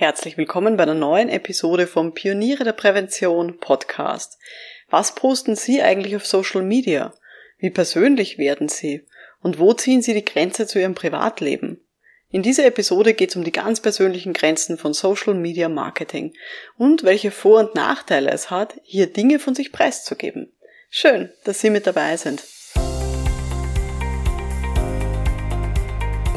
Herzlich willkommen bei einer neuen Episode vom Pioniere der Prävention Podcast. Was posten Sie eigentlich auf Social Media? Wie persönlich werden Sie? Und wo ziehen Sie die Grenze zu Ihrem Privatleben? In dieser Episode geht es um die ganz persönlichen Grenzen von Social Media Marketing und welche Vor- und Nachteile es hat, hier Dinge von sich preiszugeben. Schön, dass Sie mit dabei sind.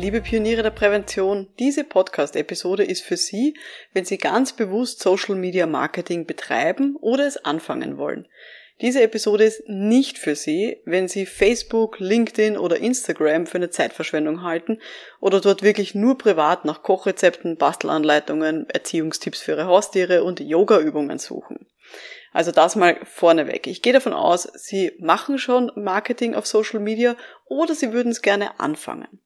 Liebe Pioniere der Prävention, diese Podcast-Episode ist für Sie, wenn Sie ganz bewusst Social Media Marketing betreiben oder es anfangen wollen. Diese Episode ist nicht für Sie, wenn Sie Facebook, LinkedIn oder Instagram für eine Zeitverschwendung halten oder dort wirklich nur privat nach Kochrezepten, Bastelanleitungen, Erziehungstipps für Ihre Haustiere und Yoga-Übungen suchen. Also das mal vorneweg. Ich gehe davon aus, Sie machen schon Marketing auf Social Media oder Sie würden es gerne anfangen.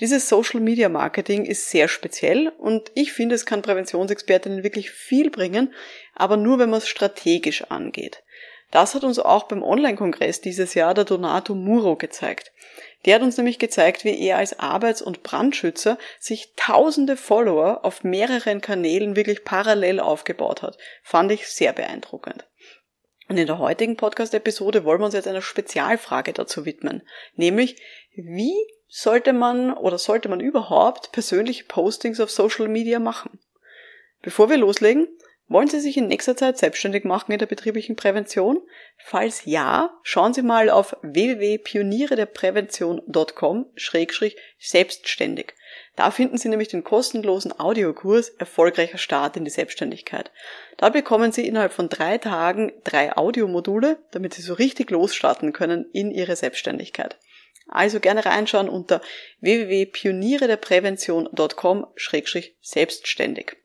Dieses Social Media Marketing ist sehr speziell und ich finde, es kann Präventionsexpertinnen wirklich viel bringen, aber nur wenn man es strategisch angeht. Das hat uns auch beim Online-Kongress dieses Jahr der Donato Muro gezeigt. Der hat uns nämlich gezeigt, wie er als Arbeits- und Brandschützer sich tausende Follower auf mehreren Kanälen wirklich parallel aufgebaut hat. Fand ich sehr beeindruckend. Und in der heutigen Podcast-Episode wollen wir uns jetzt einer Spezialfrage dazu widmen, nämlich wie sollte man oder sollte man überhaupt persönliche Postings auf Social Media machen? Bevor wir loslegen, wollen Sie sich in nächster Zeit selbstständig machen in der betrieblichen Prävention? Falls ja, schauen Sie mal auf www.pionierederprävention.com-selbstständig. Da finden Sie nämlich den kostenlosen Audiokurs Erfolgreicher Start in die Selbstständigkeit. Da bekommen Sie innerhalb von drei Tagen drei Audiomodule, damit Sie so richtig losstarten können in Ihre Selbstständigkeit. Also gerne reinschauen unter www.pionierederprävention.com-selbstständig.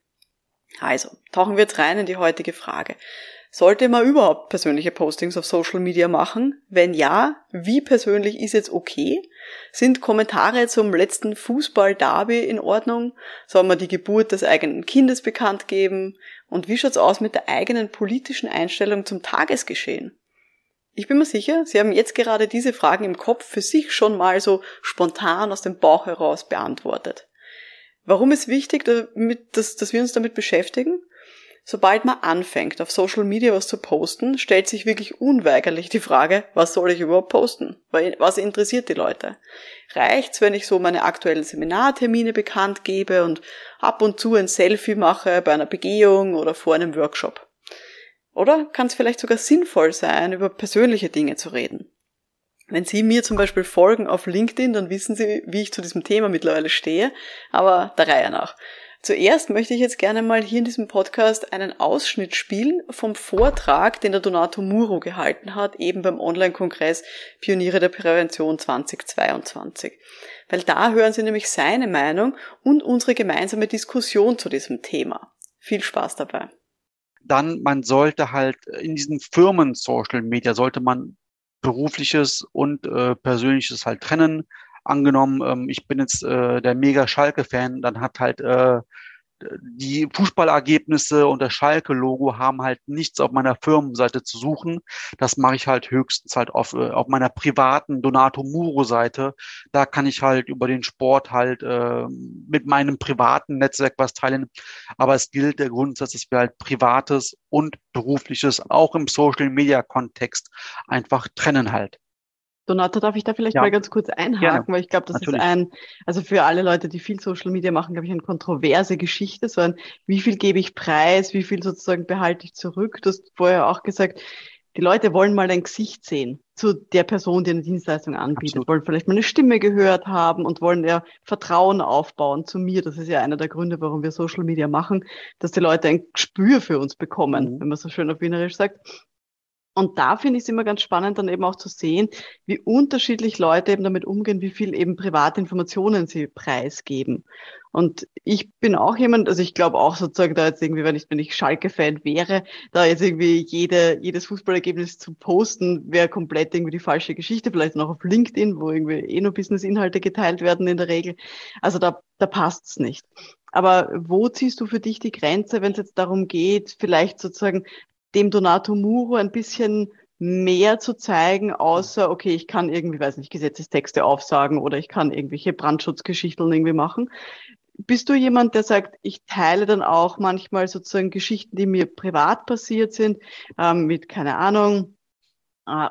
Also, tauchen wir jetzt rein in die heutige Frage. Sollte man überhaupt persönliche Postings auf Social Media machen? Wenn ja, wie persönlich ist jetzt okay? Sind Kommentare zum letzten Fußball-Derby in Ordnung? Soll man die Geburt des eigenen Kindes bekannt geben? Und wie schaut's aus mit der eigenen politischen Einstellung zum Tagesgeschehen? Ich bin mir sicher, Sie haben jetzt gerade diese Fragen im Kopf für sich schon mal so spontan aus dem Bauch heraus beantwortet. Warum ist wichtig, dass, dass wir uns damit beschäftigen? Sobald man anfängt, auf Social Media was zu posten, stellt sich wirklich unweigerlich die Frage, was soll ich überhaupt posten? Was interessiert die Leute? Reicht's, wenn ich so meine aktuellen Seminartermine bekannt gebe und ab und zu ein Selfie mache bei einer Begehung oder vor einem Workshop? Oder kann es vielleicht sogar sinnvoll sein, über persönliche Dinge zu reden? Wenn Sie mir zum Beispiel folgen auf LinkedIn, dann wissen Sie, wie ich zu diesem Thema mittlerweile stehe, aber der Reihe nach. Zuerst möchte ich jetzt gerne mal hier in diesem Podcast einen Ausschnitt spielen vom Vortrag, den der Donato Muro gehalten hat, eben beim Online-Kongress Pioniere der Prävention 2022. Weil da hören Sie nämlich seine Meinung und unsere gemeinsame Diskussion zu diesem Thema. Viel Spaß dabei dann man sollte halt in diesen Firmen Social Media sollte man berufliches und äh, persönliches halt trennen. Angenommen, ähm, ich bin jetzt äh, der mega Schalke-Fan, dann hat halt äh, die Fußballergebnisse und das Schalke-Logo haben halt nichts auf meiner Firmenseite zu suchen. Das mache ich halt höchstens halt auf, äh, auf meiner privaten Donato Muro-Seite. Da kann ich halt über den Sport halt äh, mit meinem privaten Netzwerk was teilen. Aber es gilt der Grundsatz, dass wir halt privates und berufliches auch im Social-Media-Kontext einfach trennen halt. Donato, darf ich da vielleicht ja. mal ganz kurz einhaken, Gerne. weil ich glaube, das Natürlich. ist ein, also für alle Leute, die viel Social Media machen, glaube ich, eine kontroverse Geschichte, so ein, wie viel gebe ich preis, wie viel sozusagen behalte ich zurück. Du hast vorher auch gesagt, die Leute wollen mal ein Gesicht sehen zu der Person, die eine Dienstleistung anbietet, Absolut. wollen vielleicht mal eine Stimme gehört haben und wollen ja Vertrauen aufbauen zu mir. Das ist ja einer der Gründe, warum wir Social Media machen, dass die Leute ein Gespür für uns bekommen, mhm. wenn man so schön auf Wienerisch sagt. Und da finde ich es immer ganz spannend, dann eben auch zu sehen, wie unterschiedlich Leute eben damit umgehen, wie viel eben private Informationen sie preisgeben. Und ich bin auch jemand, also ich glaube auch sozusagen da jetzt irgendwie, wenn ich, wenn ich Schalke-Fan wäre, da jetzt irgendwie jede, jedes Fußballergebnis zu posten, wäre komplett irgendwie die falsche Geschichte, vielleicht noch auf LinkedIn, wo irgendwie eh nur Business-Inhalte geteilt werden in der Regel. Also da, da passt's nicht. Aber wo ziehst du für dich die Grenze, wenn es jetzt darum geht, vielleicht sozusagen dem Donato Muro ein bisschen mehr zu zeigen, außer, okay, ich kann irgendwie, weiß nicht, Gesetzestexte aufsagen oder ich kann irgendwelche Brandschutzgeschichten irgendwie machen. Bist du jemand, der sagt, ich teile dann auch manchmal sozusagen Geschichten, die mir privat passiert sind, ähm, mit, keine Ahnung, äh,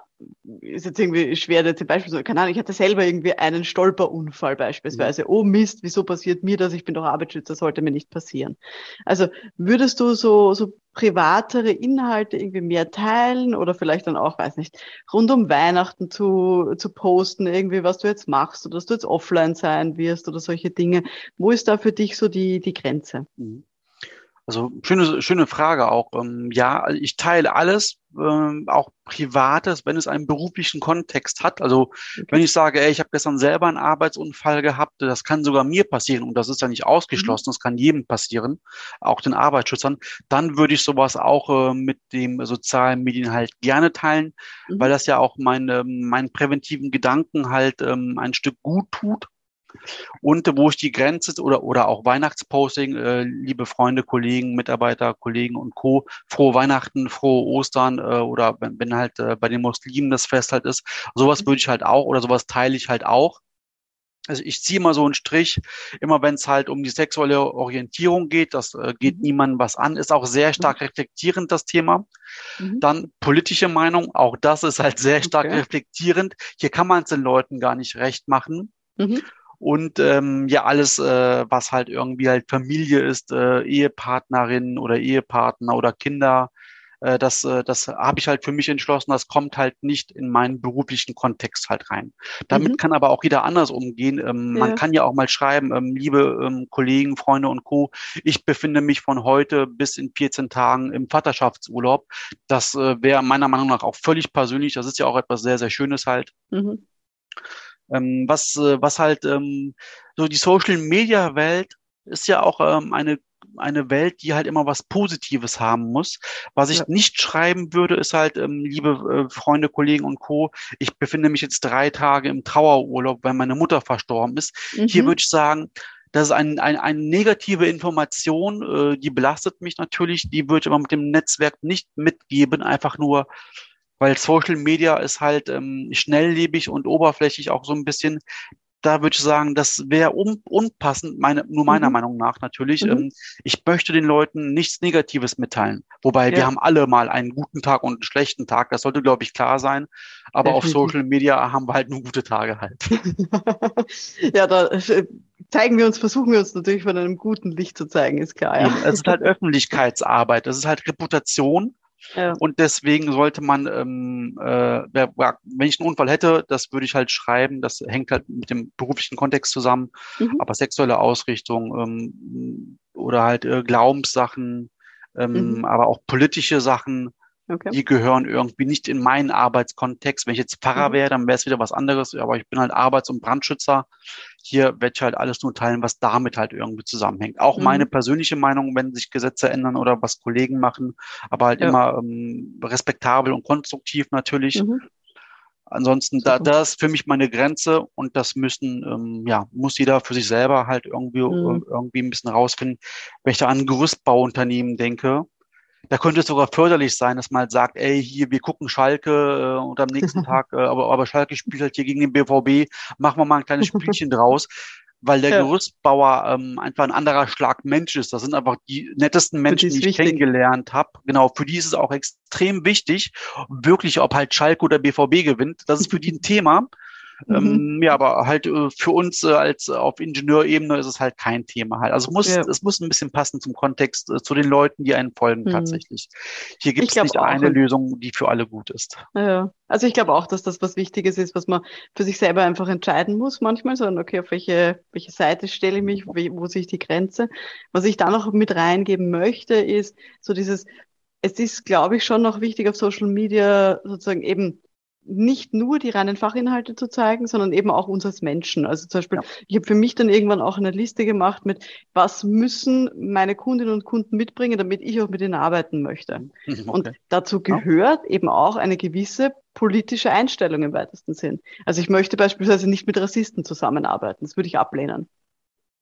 ist jetzt irgendwie schwer, jetzt zum Beispiel, keine Ahnung, ich hatte selber irgendwie einen Stolperunfall beispielsweise. Mhm. Oh Mist, wieso passiert mir das? Ich bin doch Arbeitsschützer, sollte mir nicht passieren. Also würdest du so, so privatere Inhalte irgendwie mehr teilen oder vielleicht dann auch, weiß nicht, rund um Weihnachten zu, zu posten, irgendwie, was du jetzt machst oder dass du jetzt offline sein wirst oder solche Dinge. Wo ist da für dich so die, die Grenze? Mhm. Also schöne, schöne Frage auch. Ähm, ja, ich teile alles, ähm, auch Privates, wenn es einen beruflichen Kontext hat. Also okay. wenn ich sage, ey, ich habe gestern selber einen Arbeitsunfall gehabt, das kann sogar mir passieren und das ist ja nicht ausgeschlossen, mhm. das kann jedem passieren, auch den Arbeitsschützern, dann würde ich sowas auch äh, mit dem sozialen Medien halt gerne teilen, mhm. weil das ja auch meine, meinen präventiven Gedanken halt ähm, ein Stück gut tut und wo ich die Grenze oder, oder auch Weihnachtsposting, äh, liebe Freunde, Kollegen, Mitarbeiter, Kollegen und Co., frohe Weihnachten, frohe Ostern äh, oder wenn, wenn halt äh, bei den Muslimen das Fest halt ist, sowas würde ich halt auch oder sowas teile ich halt auch. Also ich ziehe mal so einen Strich, immer wenn es halt um die sexuelle Orientierung geht, das äh, geht mhm. niemandem was an, ist auch sehr stark mhm. reflektierend das Thema. Mhm. Dann politische Meinung, auch das ist halt sehr stark okay. reflektierend. Hier kann man es den Leuten gar nicht recht machen. Mhm und ähm, ja alles, äh, was halt irgendwie halt Familie ist, äh, Ehepartnerin oder Ehepartner oder Kinder, äh, das, äh, das habe ich halt für mich entschlossen, das kommt halt nicht in meinen beruflichen Kontext halt rein. Damit mhm. kann aber auch jeder anders umgehen. Ähm, ja. Man kann ja auch mal schreiben, ähm, liebe ähm, Kollegen, Freunde und Co., ich befinde mich von heute bis in 14 Tagen im Vaterschaftsurlaub. Das äh, wäre meiner Meinung nach auch völlig persönlich. Das ist ja auch etwas sehr, sehr Schönes halt. Mhm. Ähm, was, äh, was halt ähm, so die Social Media Welt ist ja auch ähm, eine eine Welt, die halt immer was Positives haben muss. Was ich ja. nicht schreiben würde, ist halt, ähm, liebe äh, Freunde, Kollegen und Co., ich befinde mich jetzt drei Tage im Trauerurlaub, weil meine Mutter verstorben ist. Mhm. Hier würde ich sagen, das ist ein, ein, eine negative Information, äh, die belastet mich natürlich, die würde ich aber mit dem Netzwerk nicht mitgeben, einfach nur, weil Social Media ist halt ähm, schnelllebig und oberflächlich auch so ein bisschen. Da würde ich sagen, das wäre un unpassend, meine, nur meiner mhm. Meinung nach natürlich. Mhm. Ähm, ich möchte den Leuten nichts Negatives mitteilen. Wobei ja. wir haben alle mal einen guten Tag und einen schlechten Tag. Das sollte, glaube ich, klar sein. Aber Definitiv. auf Social Media haben wir halt nur gute Tage halt. ja, da äh, zeigen wir uns, versuchen wir uns natürlich von einem guten Licht zu zeigen, ist klar. Ja. Es ist halt Öffentlichkeitsarbeit, das ist halt Reputation. Ja. Und deswegen sollte man, ähm, äh, wenn ich einen Unfall hätte, das würde ich halt schreiben. Das hängt halt mit dem beruflichen Kontext zusammen. Mhm. Aber sexuelle Ausrichtung ähm, oder halt äh, Glaubenssachen, ähm, mhm. aber auch politische Sachen, Okay. Die gehören irgendwie nicht in meinen Arbeitskontext. Wenn ich jetzt Pfarrer mhm. wäre, dann wäre es wieder was anderes. Aber ich bin halt Arbeits- und Brandschützer. Hier werde ich halt alles nur teilen, was damit halt irgendwie zusammenhängt. Auch mhm. meine persönliche Meinung, wenn sich Gesetze ändern oder was Kollegen machen, aber halt ja. immer ähm, respektabel und konstruktiv natürlich. Mhm. Ansonsten, da, da ist für mich meine Grenze und das müssen, ähm, ja, muss jeder für sich selber halt irgendwie, mhm. irgendwie ein bisschen rausfinden. Wenn ich da an Gerüstbauunternehmen denke, da könnte es sogar förderlich sein, dass man halt sagt, ey, hier, wir gucken Schalke äh, und am nächsten Tag, äh, aber, aber Schalke spielt halt hier gegen den BVB, machen wir mal ein kleines Spielchen draus, weil der ja. Gerüstbauer ähm, einfach ein anderer Schlag Mensch ist. Das sind einfach die nettesten Menschen, die, ich wichtig. kennengelernt habe. Genau, für die ist es auch extrem wichtig, wirklich, ob halt Schalke oder BVB gewinnt. Das ist für die ein Thema. Mhm. Ähm, ja, aber halt äh, für uns äh, als äh, auf Ingenieurebene ist es halt kein Thema halt. Also muss, ja. es muss ein bisschen passen zum Kontext, äh, zu den Leuten, die einen folgen mhm. tatsächlich. Hier gibt es nicht eine Lösung, die für alle gut ist. Ja, also ich glaube auch, dass das was Wichtiges ist, was man für sich selber einfach entscheiden muss manchmal, sondern okay, auf welche, welche Seite stelle ich mich, wo, wo sehe ich die Grenze. Was ich da noch mit reingeben möchte, ist so dieses es ist, glaube ich, schon noch wichtig auf Social Media sozusagen eben nicht nur die reinen Fachinhalte zu zeigen, sondern eben auch uns als Menschen. Also zum Beispiel, ja. ich habe für mich dann irgendwann auch eine Liste gemacht mit, was müssen meine Kundinnen und Kunden mitbringen, damit ich auch mit ihnen arbeiten möchte. Okay. Und dazu gehört ja. eben auch eine gewisse politische Einstellung im weitesten Sinn. Also ich möchte beispielsweise nicht mit Rassisten zusammenarbeiten. Das würde ich ablehnen.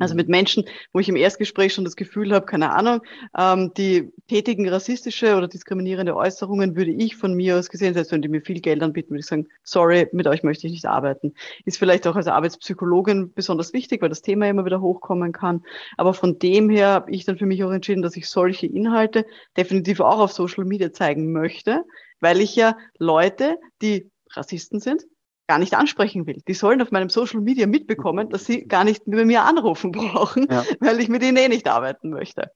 Also mit Menschen, wo ich im Erstgespräch schon das Gefühl habe, keine Ahnung, ähm, die tätigen rassistische oder diskriminierende Äußerungen würde ich von mir aus gesehen, selbst wenn die mir viel Geld anbieten, würde ich sagen, sorry, mit euch möchte ich nicht arbeiten. Ist vielleicht auch als Arbeitspsychologin besonders wichtig, weil das Thema immer wieder hochkommen kann. Aber von dem her habe ich dann für mich auch entschieden, dass ich solche Inhalte definitiv auch auf Social Media zeigen möchte, weil ich ja Leute, die Rassisten sind, gar nicht ansprechen will. Die sollen auf meinem Social Media mitbekommen, dass sie gar nicht bei mir anrufen brauchen, ja. weil ich mit ihnen eh nicht arbeiten möchte.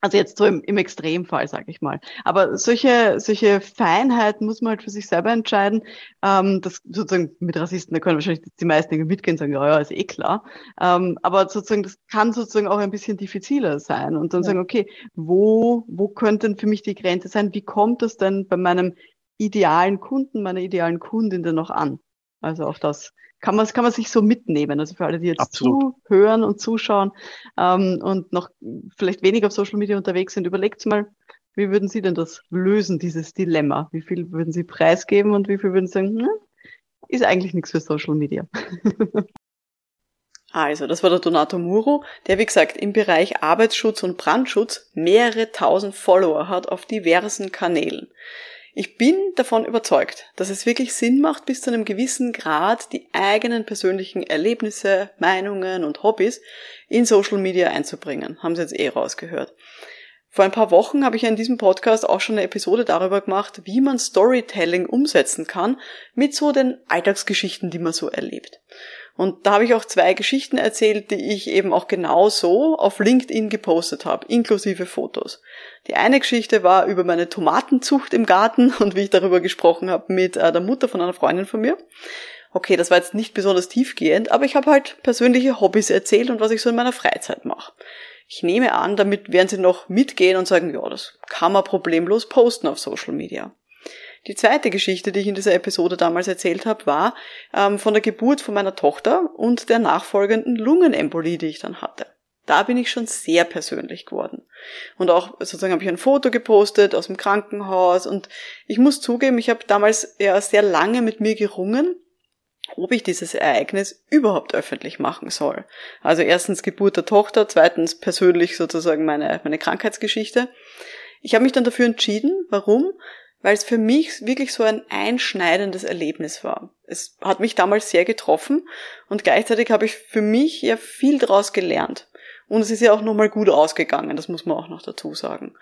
Also jetzt so im, im Extremfall, sage ich mal. Aber solche, solche Feinheiten muss man halt für sich selber entscheiden. Ähm, das sozusagen mit Rassisten, da können wahrscheinlich die meisten irgendwie mitgehen und sagen, ja, ja, ist eh klar. Ähm, aber sozusagen, das kann sozusagen auch ein bisschen diffiziler sein und dann ja. sagen, okay, wo, wo könnte denn für mich die Grenze sein? Wie kommt das denn bei meinem idealen Kunden, meiner idealen Kundin denn noch an? Also auch das kann man, kann man sich so mitnehmen. Also für alle, die jetzt Absolut. zuhören und zuschauen ähm, und noch vielleicht weniger auf Social Media unterwegs sind, überlegt mal, wie würden Sie denn das lösen, dieses Dilemma? Wie viel würden Sie preisgeben und wie viel würden Sie sagen, hm, ist eigentlich nichts für Social Media? Also, das war der Donato Muro, der wie gesagt im Bereich Arbeitsschutz und Brandschutz mehrere tausend Follower hat auf diversen Kanälen. Ich bin davon überzeugt, dass es wirklich Sinn macht, bis zu einem gewissen Grad die eigenen persönlichen Erlebnisse, Meinungen und Hobbys in Social Media einzubringen. Haben Sie jetzt eh rausgehört. Vor ein paar Wochen habe ich in diesem Podcast auch schon eine Episode darüber gemacht, wie man Storytelling umsetzen kann mit so den Alltagsgeschichten, die man so erlebt. Und da habe ich auch zwei Geschichten erzählt, die ich eben auch genau so auf LinkedIn gepostet habe, inklusive Fotos. Die eine Geschichte war über meine Tomatenzucht im Garten und wie ich darüber gesprochen habe mit äh, der Mutter von einer Freundin von mir. Okay, das war jetzt nicht besonders tiefgehend, aber ich habe halt persönliche Hobbys erzählt und was ich so in meiner Freizeit mache. Ich nehme an, damit werden sie noch mitgehen und sagen, ja, das kann man problemlos posten auf Social Media. Die zweite Geschichte, die ich in dieser Episode damals erzählt habe, war ähm, von der Geburt von meiner Tochter und der nachfolgenden Lungenembolie, die ich dann hatte. Da bin ich schon sehr persönlich geworden. Und auch sozusagen habe ich ein Foto gepostet aus dem Krankenhaus und ich muss zugeben, ich habe damals ja sehr lange mit mir gerungen, ob ich dieses Ereignis überhaupt öffentlich machen soll. Also erstens Geburt der Tochter, zweitens persönlich sozusagen meine, meine Krankheitsgeschichte. Ich habe mich dann dafür entschieden. Warum? Weil es für mich wirklich so ein einschneidendes Erlebnis war. Es hat mich damals sehr getroffen und gleichzeitig habe ich für mich ja viel daraus gelernt. Und es ist ja auch nochmal gut ausgegangen, das muss man auch noch dazu sagen.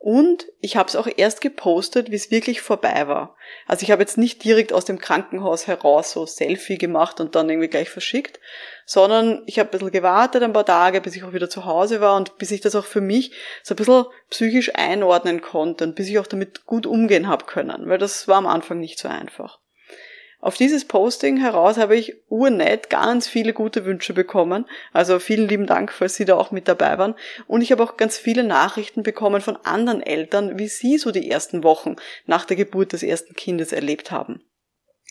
Und ich habe es auch erst gepostet, wie es wirklich vorbei war. Also ich habe jetzt nicht direkt aus dem Krankenhaus heraus so Selfie gemacht und dann irgendwie gleich verschickt, sondern ich habe ein bisschen gewartet, ein paar Tage, bis ich auch wieder zu Hause war und bis ich das auch für mich so ein bisschen psychisch einordnen konnte und bis ich auch damit gut umgehen habe können, weil das war am Anfang nicht so einfach. Auf dieses Posting heraus habe ich urnett ganz viele gute Wünsche bekommen. Also vielen lieben Dank, falls Sie da auch mit dabei waren. Und ich habe auch ganz viele Nachrichten bekommen von anderen Eltern, wie sie so die ersten Wochen nach der Geburt des ersten Kindes erlebt haben.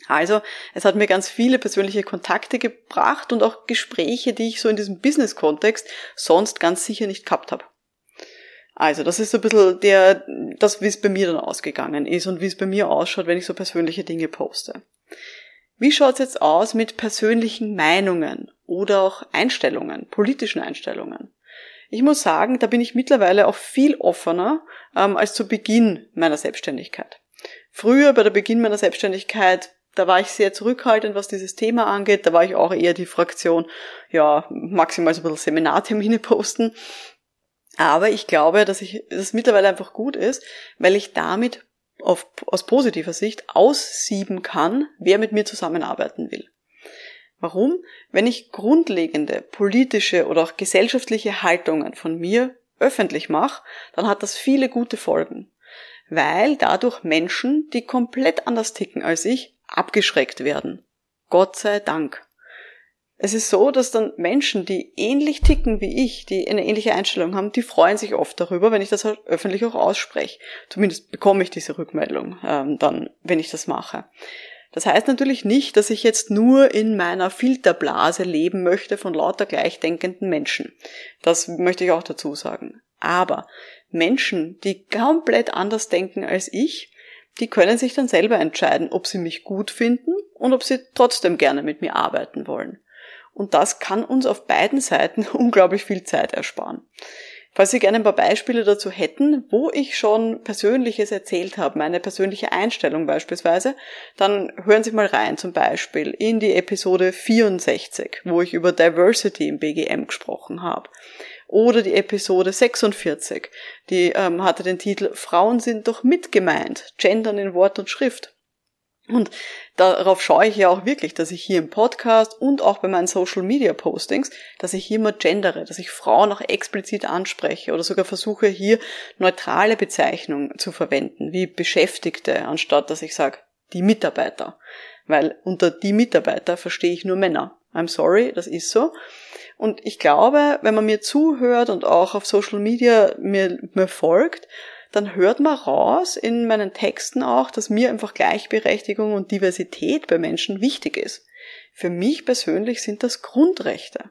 Also, es hat mir ganz viele persönliche Kontakte gebracht und auch Gespräche, die ich so in diesem Business-Kontext sonst ganz sicher nicht gehabt habe. Also, das ist so ein bisschen der, das, wie es bei mir dann ausgegangen ist und wie es bei mir ausschaut, wenn ich so persönliche Dinge poste. Wie schaut's jetzt aus mit persönlichen Meinungen oder auch Einstellungen, politischen Einstellungen? Ich muss sagen, da bin ich mittlerweile auch viel offener ähm, als zu Beginn meiner Selbstständigkeit. Früher, bei der Beginn meiner Selbstständigkeit, da war ich sehr zurückhaltend, was dieses Thema angeht. Da war ich auch eher die Fraktion, ja, maximal so ein bisschen Seminartermine posten. Aber ich glaube, dass ich, dass es mittlerweile einfach gut ist, weil ich damit auf, aus positiver Sicht aussieben kann, wer mit mir zusammenarbeiten will. Warum? Wenn ich grundlegende politische oder auch gesellschaftliche Haltungen von mir öffentlich mache, dann hat das viele gute Folgen. Weil dadurch Menschen, die komplett anders ticken als ich, abgeschreckt werden. Gott sei Dank. Es ist so, dass dann Menschen, die ähnlich ticken wie ich, die eine ähnliche Einstellung haben, die freuen sich oft darüber, wenn ich das halt öffentlich auch ausspreche. Zumindest bekomme ich diese Rückmeldung ähm, dann, wenn ich das mache. Das heißt natürlich nicht, dass ich jetzt nur in meiner Filterblase leben möchte von lauter gleichdenkenden Menschen. Das möchte ich auch dazu sagen. Aber Menschen, die komplett anders denken als ich, die können sich dann selber entscheiden, ob sie mich gut finden und ob sie trotzdem gerne mit mir arbeiten wollen. Und das kann uns auf beiden Seiten unglaublich viel Zeit ersparen. Falls Sie gerne ein paar Beispiele dazu hätten, wo ich schon Persönliches erzählt habe, meine persönliche Einstellung beispielsweise, dann hören Sie mal rein zum Beispiel in die Episode 64, wo ich über Diversity im BGM gesprochen habe. Oder die Episode 46, die ähm, hatte den Titel Frauen sind doch mitgemeint, Gendern in Wort und Schrift. Und darauf schaue ich ja auch wirklich, dass ich hier im Podcast und auch bei meinen Social Media Postings, dass ich hier mal gendere, dass ich Frauen auch explizit anspreche oder sogar versuche hier neutrale Bezeichnungen zu verwenden, wie Beschäftigte, anstatt dass ich sage, die Mitarbeiter. Weil unter die Mitarbeiter verstehe ich nur Männer. I'm sorry, das ist so. Und ich glaube, wenn man mir zuhört und auch auf Social Media mir, mir folgt, dann hört man raus in meinen Texten auch, dass mir einfach Gleichberechtigung und Diversität bei Menschen wichtig ist. Für mich persönlich sind das Grundrechte.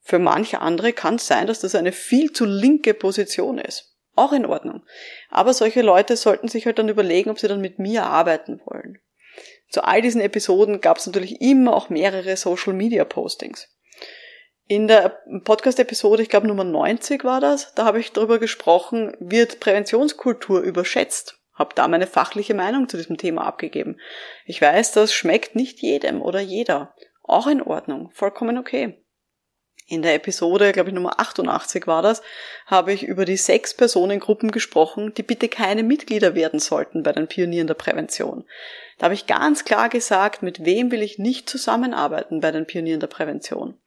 Für manche andere kann es sein, dass das eine viel zu linke Position ist. Auch in Ordnung. Aber solche Leute sollten sich halt dann überlegen, ob sie dann mit mir arbeiten wollen. Zu all diesen Episoden gab es natürlich immer auch mehrere Social Media Postings. In der Podcast-Episode, ich glaube Nummer 90 war das, da habe ich darüber gesprochen, wird Präventionskultur überschätzt. Hab da meine fachliche Meinung zu diesem Thema abgegeben. Ich weiß, das schmeckt nicht jedem oder jeder. Auch in Ordnung, vollkommen okay. In der Episode, glaube ich Nummer 88 war das, habe ich über die sechs Personengruppen gesprochen, die bitte keine Mitglieder werden sollten bei den Pionieren der Prävention. Da habe ich ganz klar gesagt, mit wem will ich nicht zusammenarbeiten bei den Pionieren der Prävention.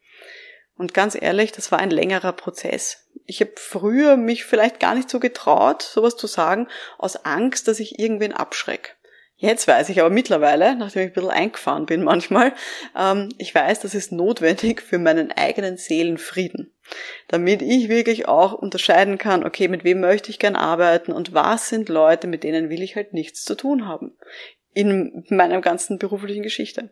Und ganz ehrlich, das war ein längerer Prozess. Ich habe früher mich vielleicht gar nicht so getraut, sowas zu sagen, aus Angst, dass ich irgendwen abschreck. Jetzt weiß ich aber mittlerweile, nachdem ich ein bisschen eingefahren bin manchmal, ähm, ich weiß, das ist notwendig für meinen eigenen Seelenfrieden. Damit ich wirklich auch unterscheiden kann, okay, mit wem möchte ich gern arbeiten und was sind Leute, mit denen will ich halt nichts zu tun haben. In meiner ganzen beruflichen Geschichte.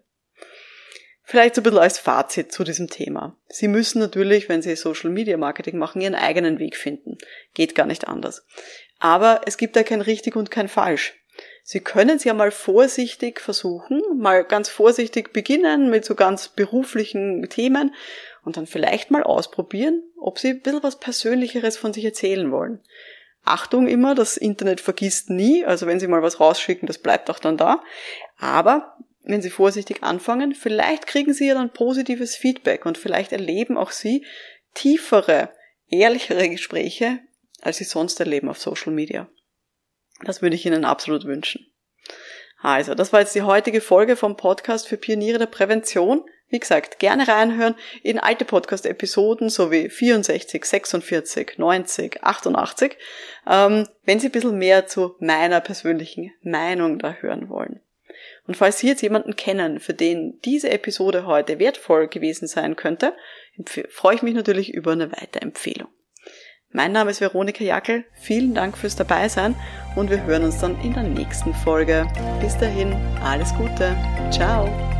Vielleicht so ein bisschen als Fazit zu diesem Thema. Sie müssen natürlich, wenn Sie Social Media Marketing machen, Ihren eigenen Weg finden. Geht gar nicht anders. Aber es gibt da kein richtig und kein falsch. Sie können es ja mal vorsichtig versuchen, mal ganz vorsichtig beginnen mit so ganz beruflichen Themen und dann vielleicht mal ausprobieren, ob Sie ein bisschen was Persönlicheres von sich erzählen wollen. Achtung immer, das Internet vergisst nie, also wenn Sie mal was rausschicken, das bleibt auch dann da. Aber wenn Sie vorsichtig anfangen, vielleicht kriegen Sie ja dann positives Feedback und vielleicht erleben auch Sie tiefere, ehrlichere Gespräche, als Sie sonst erleben auf Social Media. Das würde ich Ihnen absolut wünschen. Also, das war jetzt die heutige Folge vom Podcast für Pioniere der Prävention. Wie gesagt, gerne reinhören in alte Podcast-Episoden sowie 64, 46, 90, 88, ähm, wenn Sie ein bisschen mehr zu meiner persönlichen Meinung da hören wollen. Und falls Sie jetzt jemanden kennen, für den diese Episode heute wertvoll gewesen sein könnte, freue ich mich natürlich über eine Weiterempfehlung. Mein Name ist Veronika Jackel, vielen Dank fürs Dabeisein und wir hören uns dann in der nächsten Folge. Bis dahin, alles Gute, ciao!